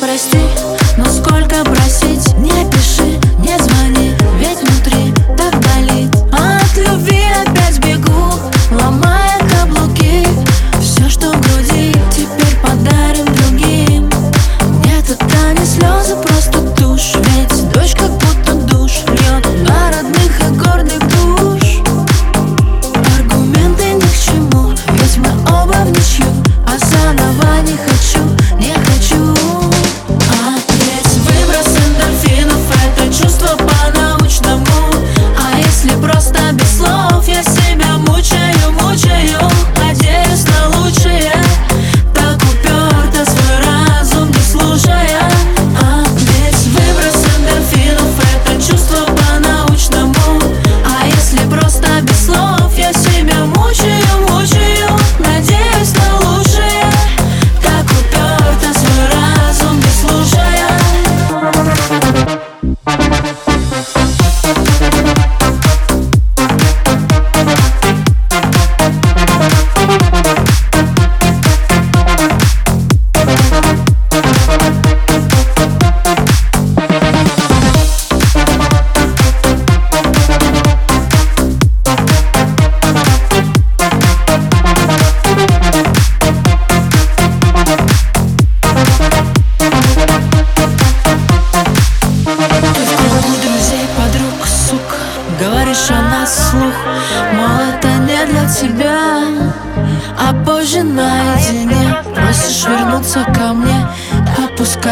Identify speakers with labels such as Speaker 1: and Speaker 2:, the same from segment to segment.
Speaker 1: прости, но сколько просить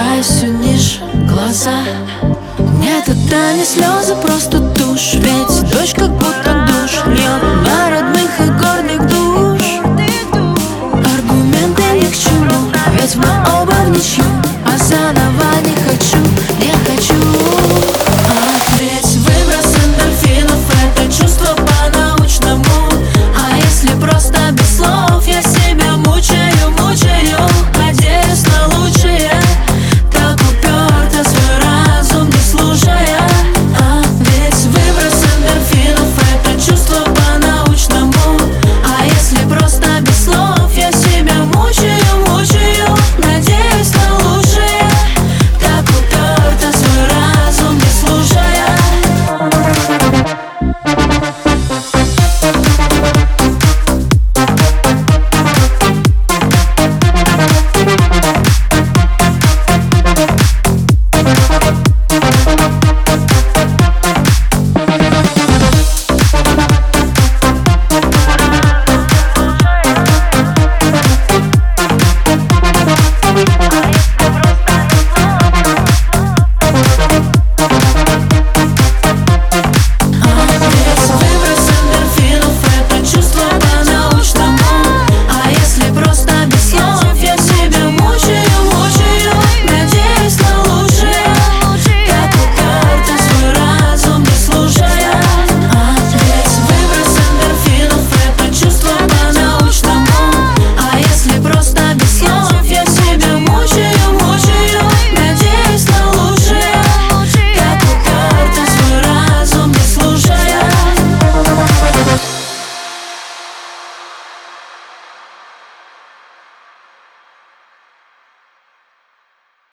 Speaker 1: опускаясь все ниже глаза. Мне тогда не слезы, просто тушь. Ведь дождь как будто душ. Льет на родных и горных душ. Аргументы ни к чему, ведь мы оба в ничью. А заново не хочу, не хочу.